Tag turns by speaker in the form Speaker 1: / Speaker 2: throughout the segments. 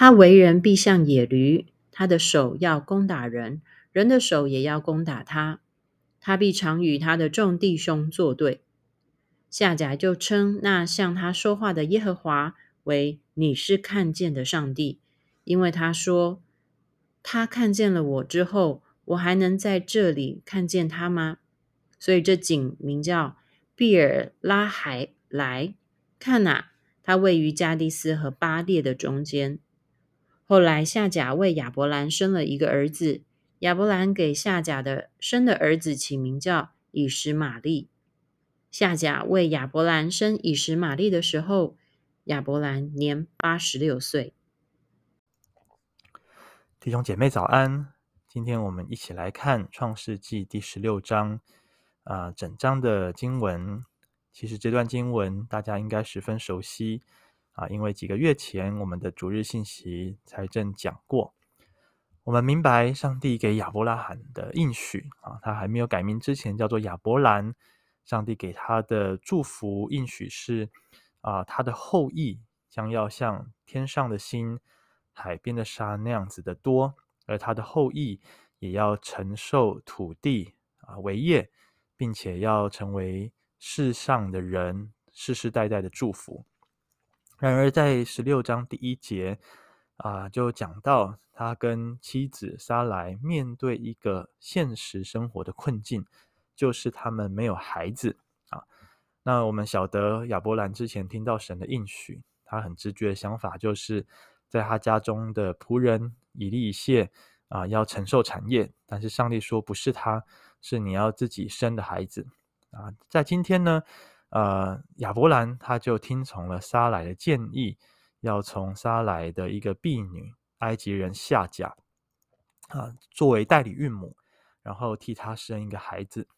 Speaker 1: 他为人必像野驴，他的手要攻打人，人的手也要攻打他。他必常与他的众弟兄作对。夏甲就称那向他说话的耶和华为你是看见的上帝，因为他说：他看见了我之后，我还能在这里看见他吗？所以这井名叫毕尔拉海莱。看哪，它位于加低斯和巴列的中间。后来夏甲为亚伯兰生了一个儿子，亚伯兰给夏甲的生的儿子起名叫以实玛利。夏甲为亚伯兰生以实玛利的时候，亚伯兰年八十六岁。
Speaker 2: 弟兄姐妹早安，今天我们一起来看创世纪第十六章，啊、整章的经文。其实这段经文大家应该十分熟悉啊，因为几个月前我们的逐日信息才正讲过。我们明白上帝给亚伯拉罕的应许啊，他还没有改名之前叫做亚伯兰。上帝给他的祝福应许是啊，他的后裔将要像天上的星、海边的沙那样子的多，而他的后裔也要承受土地啊为业，并且要成为世上的人世世代代的祝福。然而，在十六章第一节啊，就讲到他跟妻子莎莱面对一个现实生活的困境。就是他们没有孩子啊。那我们晓得亚伯兰之前听到神的应许，他很直觉的想法就是在他家中的仆人以利以谢啊要承受产业，但是上帝说不是他，是你要自己生的孩子啊。在今天呢，呃，亚伯兰他就听从了撒莱的建议，要从撒莱的一个婢女埃及人夏甲啊作为代理孕母，然后替他生一个孩子。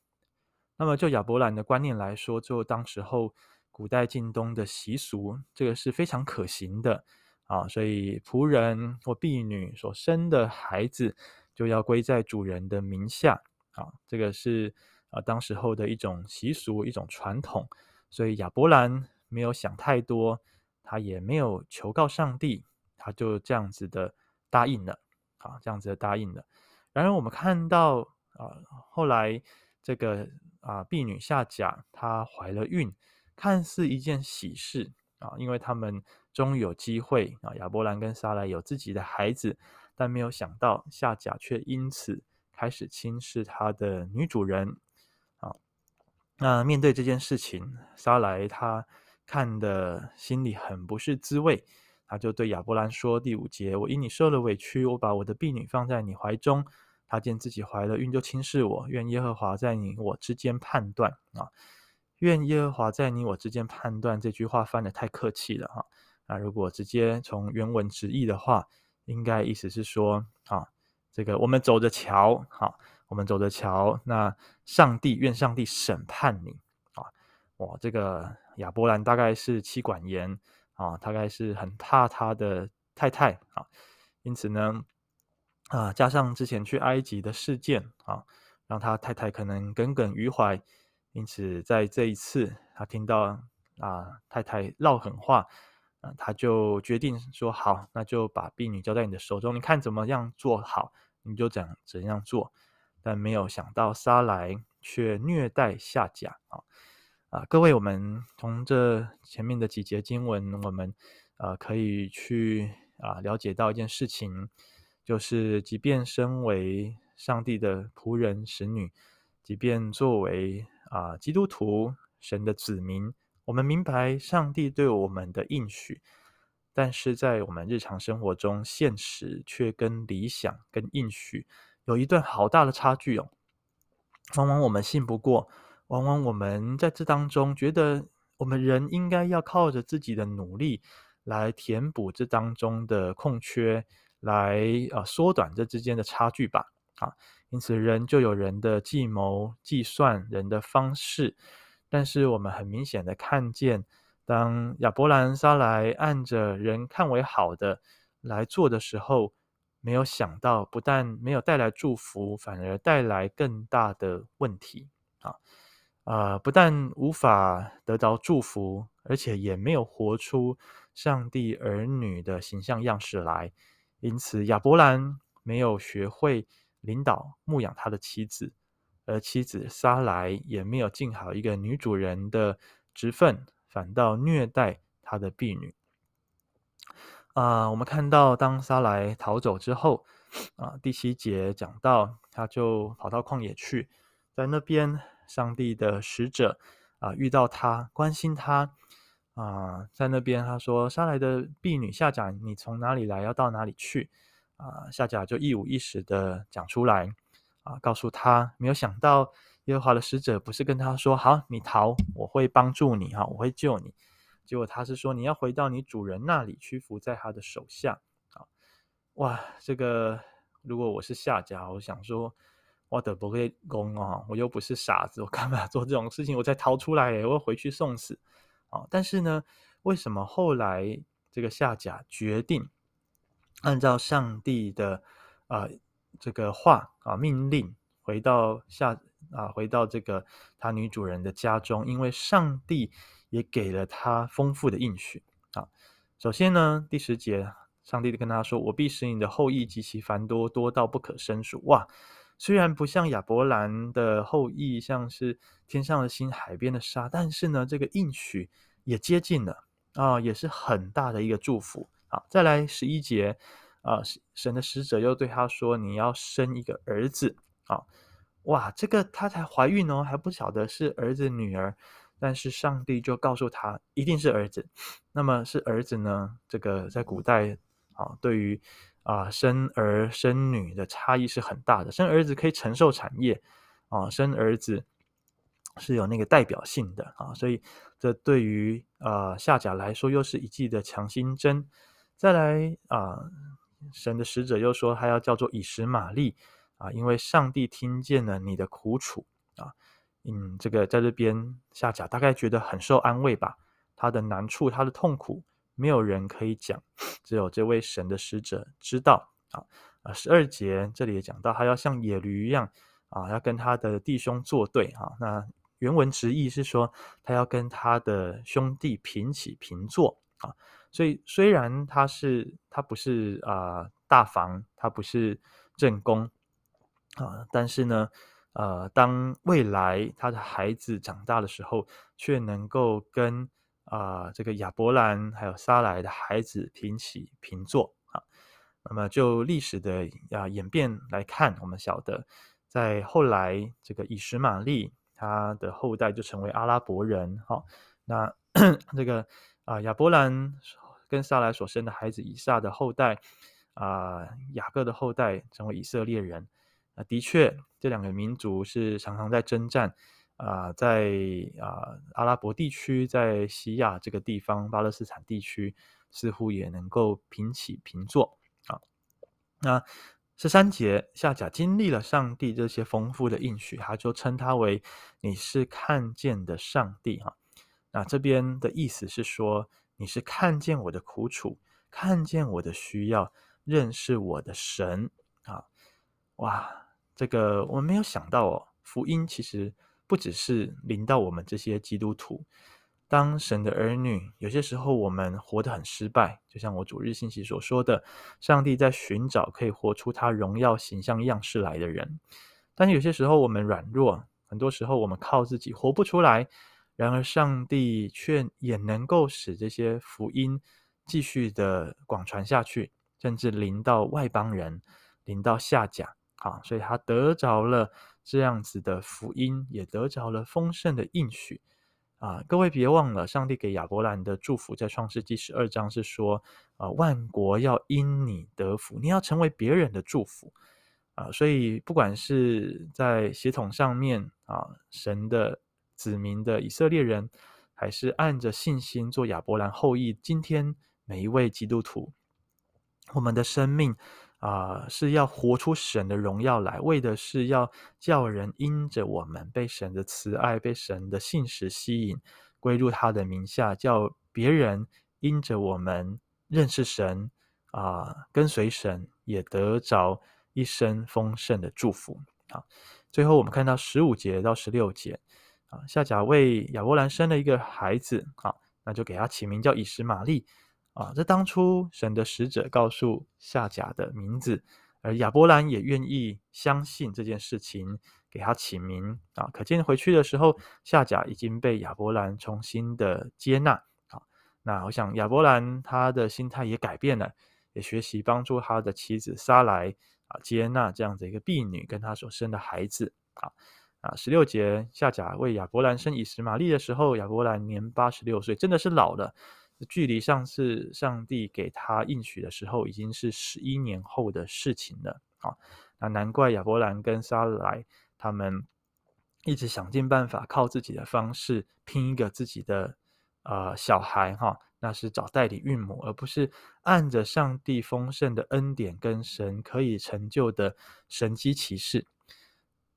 Speaker 2: 那么，就亚伯兰的观念来说，就当时候古代近东的习俗，这个是非常可行的啊。所以仆人或婢女所生的孩子，就要归在主人的名下啊。这个是啊当时候的一种习俗，一种传统。所以亚伯兰没有想太多，他也没有求告上帝，他就这样子的答应了啊，这样子的答应了。然而我们看到啊，后来这个。啊，婢女夏甲她怀了孕，看似一件喜事啊，因为他们终于有机会啊，亚伯兰跟撒莱有自己的孩子，但没有想到夏甲却因此开始轻视他的女主人。那面对这件事情，撒莱他看的心里很不是滋味，他就对亚伯兰说：“第五节，我因你受了委屈，我把我的婢女放在你怀中。”他见自己怀了孕，就轻视我。愿耶和华在你我之间判断啊！愿耶和华在你我之间判断。这句话翻得太客气了哈。那如果直接从原文直译的话，应该意思是说啊，这个我们走着瞧，哈，我们走着瞧。那上帝愿上帝审判你啊！哇，这个亚伯兰大概是妻管严啊，大概是很怕他的太太啊，因此呢。啊，加上之前去埃及的事件啊，让他太太可能耿耿于怀，因此在这一次，他听到啊太太唠狠话，啊，他就决定说好，那就把婢女交在你的手中，你看怎么样做好，你就怎怎样做。但没有想到撒莱却虐待夏甲啊啊！各位，我们从这前面的几节经文，我们呃可以去啊了解到一件事情。就是，即便身为上帝的仆人、使女，即便作为啊基督徒、神的子民，我们明白上帝对我们的应许，但是在我们日常生活中，现实却跟理想、跟应许有一段好大的差距哦。往往我们信不过，往往我们在这当中觉得，我们人应该要靠着自己的努力来填补这当中的空缺。来啊，缩短这之间的差距吧。啊，因此人就有人的计谋、计算人的方式。但是我们很明显的看见，当亚伯兰、撒莱按着人看为好的来做的时候，没有想到，不但没有带来祝福，反而带来更大的问题。啊，啊，不但无法得到祝福，而且也没有活出上帝儿女的形象样式来。因此，亚伯兰没有学会领导牧养他的妻子，而妻子撒莱也没有尽好一个女主人的职分，反倒虐待他的婢女。啊、我们看到当沙莱逃走之后，啊，第七节讲到，他就跑到旷野去，在那边，上帝的使者啊遇到他，关心他啊，在那边他说：“撒莱的婢女夏甲，你从哪里来？要到哪里去？”啊，夏甲就一五一十的讲出来，啊，告诉他，没有想到耶和华的使者不是跟他说：“好，你逃，我会帮助你，哈，我会救你。”结果他是说，你要回到你主人那里，屈服在他的手下啊！哇，这个如果我是夏甲，我想说，我的不会攻啊，我又不是傻子，我干嘛做这种事情？我再逃出来，我回去送死啊！但是呢，为什么后来这个夏甲决定按照上帝的啊这个话啊命令，回到夏啊回到这个他女主人的家中？因为上帝。也给了他丰富的应许啊。首先呢，第十节，上帝就跟他说：“我必使你的后裔极其繁多，多到不可胜数。”哇，虽然不像亚伯兰的后裔，像是天上的星、海边的沙，但是呢，这个应许也接近了啊，也是很大的一个祝福。好，再来十一节啊，神的使者又对他说：“你要生一个儿子。”啊，哇，这个她才怀孕哦，还不晓得是儿子女儿。但是上帝就告诉她，一定是儿子。那么是儿子呢？这个在古代啊，对于啊生儿生女的差异是很大的。生儿子可以承受产业啊，生儿子是有那个代表性的啊，所以这对于啊夏甲来说又是一剂的强心针。再来啊，神的使者又说，他要叫做以实玛利啊，因为上帝听见了你的苦楚啊。嗯，这个在这边下甲大概觉得很受安慰吧。他的难处，他的痛苦，没有人可以讲，只有这位神的使者知道啊。啊，十二节这里也讲到，他要像野驴一样啊，要跟他的弟兄作对啊。那原文直译是说，他要跟他的兄弟平起平坐啊。所以虽然他是他不是啊大房，他不是正宫啊，但是呢。呃，当未来他的孩子长大的时候，却能够跟啊、这个亚伯兰还有撒莱的孩子平起平坐啊。那么就历史的啊演变来看，我们晓得，在后来这个以实玛利他的后代就成为阿拉伯人。哈、哦，那 这个啊亚伯兰跟撒莱所生的孩子以撒的后代啊雅各的后代成为以色列人。啊，的确，这两个民族是常常在征战啊、在啊、阿拉伯地区，在西亚这个地方，巴勒斯坦地区，似乎也能够平起平坐啊。那十三节，夏甲经历了上帝这些丰富的应许，他就称他为你是看见的上帝哈。那这边的意思是说，你是看见我的苦楚，看见我的需要，认识我的神啊。哇，这个我们没有想到哦，福音其实不只是临到我们这些基督徒。当神的儿女，有些时候我们活得很失败，就像我主日信息所说的，上帝在寻找可以活出他荣耀形象样式来的人。但是有些时候我们软弱，很多时候我们靠自己活不出来。然而上帝却也能够使这些福音继续的广传下去，甚至临到外邦人，临到下甲。啊，所以他得着了这样子的福音，也得着了丰盛的应许啊！各位别忘了，上帝给亚伯兰的祝福，在创世记十二章是说啊，万国要因你得福，你要成为别人的祝福啊！所以不管是在血统上面啊，神的子民的以色列人，还是按着信心做亚伯兰后裔，今天每一位基督徒，我们的生命。啊、是要活出神的荣耀来，为的是要叫人因着我们被神的慈爱、被神的信实吸引，归入他的名下，叫别人因着我们认识神啊、跟随神，也得着一生丰盛的祝福啊。最后，我们看到十五节到十六节啊，夏甲为亚伯兰生了一个孩子啊，那就给他起名叫以实玛利啊，这当初神的使者告诉夏甲的名字，而亚伯兰也愿意相信这件事情，给他起名啊。可见回去的时候，夏甲已经被亚伯兰重新的接纳啊。那我想亚伯兰他的心态也改变了，也学习帮助他的妻子撒莱啊接纳这样的一个婢女跟他所生的孩子啊。啊，十六节，夏甲为亚伯兰生以实玛利的时候，亚伯兰年八十六岁，真的是老了。距离上次上帝给他应许的时候，已经是十一年后的事情了。啊，那难怪亚伯兰跟撒莱他们一直想尽办法，靠自己的方式拼一个自己的呃小孩哈，那是找代理孕母，而不是按着上帝丰盛的恩典跟神可以成就的神迹奇事。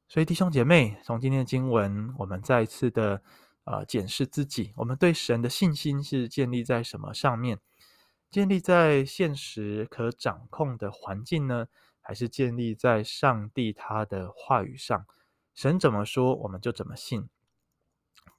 Speaker 2: 所以弟兄姐妹，从今天的经文，我们再一次的。啊，检视自己，我们对神的信心是建立在什么上面？建立在现实可掌控的环境呢，还是建立在上帝他的话语上？神怎么说，我们就怎么信。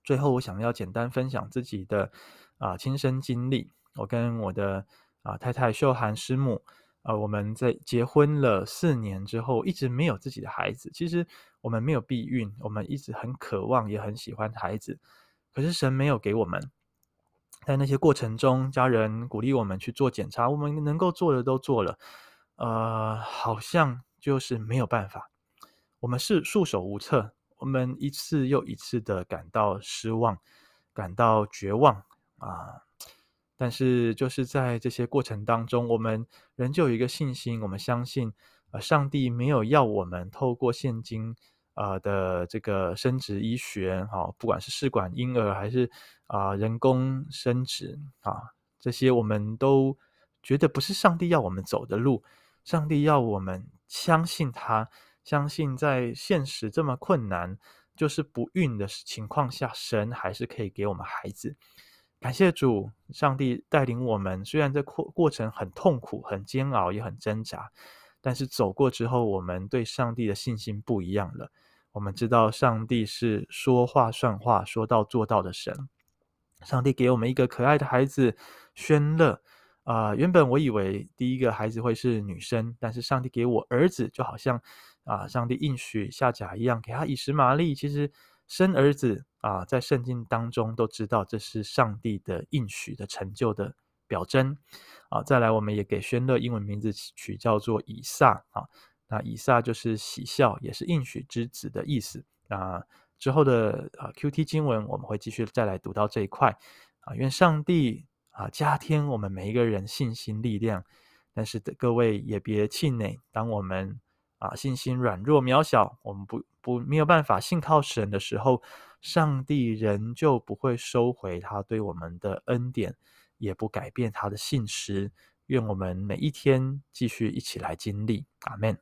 Speaker 2: 最后，我想要简单分享自己的啊亲身经历。我跟我的啊太太秀涵师母，啊，我们在结婚了四年之后，一直没有自己的孩子。其实。我们没有避孕，我们一直很渴望，也很喜欢孩子，可是神没有给我们。在那些过程中，家人鼓励我们去做检查，我们能够做的都做了，呃，好像就是没有办法。我们是束手无策，我们一次又一次的感到失望，感到绝望啊！但是就是在这些过程当中，我们仍旧有一个信心，我们相信，呃，上帝没有要我们透过现今。啊的这个生殖医学，哈，不管是试管婴儿还是啊人工生殖啊，这些我们都觉得不是上帝要我们走的路。上帝要我们相信他，相信在现实这么困难，就是不孕的情况下，神还是可以给我们孩子。感谢主，上帝带领我们，虽然这过过程很痛苦、很煎熬，也很挣扎，但是走过之后，我们对上帝的信心不一样了。我们知道上帝是说话算话、说到做到的神。上帝给我们一个可爱的孩子宣乐啊、原本我以为第一个孩子会是女生，但是上帝给我儿子，就好像啊、上帝应许夏甲一样，给他以实玛利。其实生儿子啊、在圣经当中都知道这是上帝的应许的成就的表征啊、再来，我们也给宣乐英文名字取叫做以撒啊。那以撒就是喜笑，也是应许之子的意思。啊，之后的啊 QT 经文，我们会继续再来读到这一块。啊，愿上帝啊加添我们每一个人信心力量。但是各位也别气馁，当我们啊信心软弱渺小，我们不不没有办法信靠神的时候，上帝仍旧不会收回他对我们的恩典，也不改变他的信实。愿我们每一天继续一起来经历。阿门。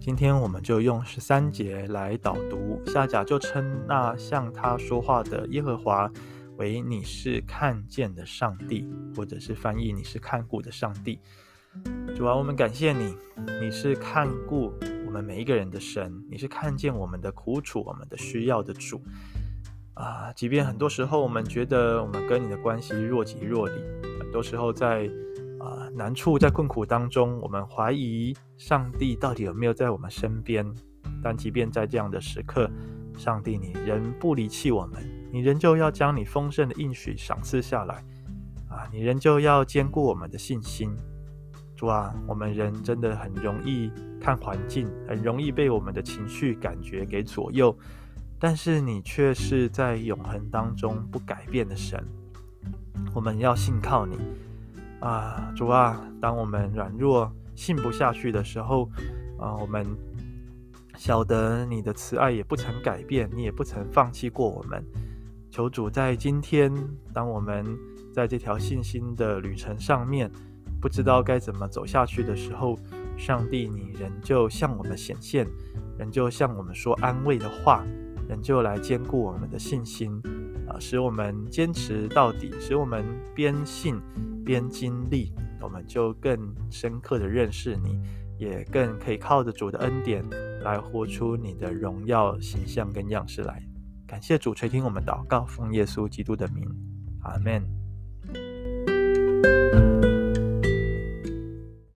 Speaker 2: 今天我们就用十三节来导读，下甲就称那向他说话的耶和华为你是看见的上帝，或者是翻译你是看顾的上帝。主啊，我们感谢你，你是看顾我们每一个人的神，你是看见我们的苦楚、我们的需要的主。啊，即便很多时候我们觉得我们跟你的关系若即若离，很多时候在啊难处、在困苦当中，我们怀疑上帝到底有没有在我们身边。但即便在这样的时刻，上帝你仍不离弃我们，你仍旧要将你丰盛的应许赏赐下来。啊，你仍旧要兼顾我们的信心。主啊，我们人真的很容易看环境，很容易被我们的情绪感觉给左右。但是你却是在永恒当中不改变的神，我们要信靠你啊，主啊！当我们软弱、信不下去的时候，啊，我们晓得你的慈爱也不曾改变，你也不曾放弃过我们。求主在今天，当我们在这条信心的旅程上面，不知道该怎么走下去的时候，上帝，你仍旧向我们显现，仍旧向我们说安慰的话。仍旧来坚固我们的信心啊，使我们坚持到底，使我们边信边经历，我们就更深刻的认识你，也更可以靠着主的恩典来活出你的荣耀形象跟样式来。感谢主垂听我们祷告，奉耶稣基督的名，阿门。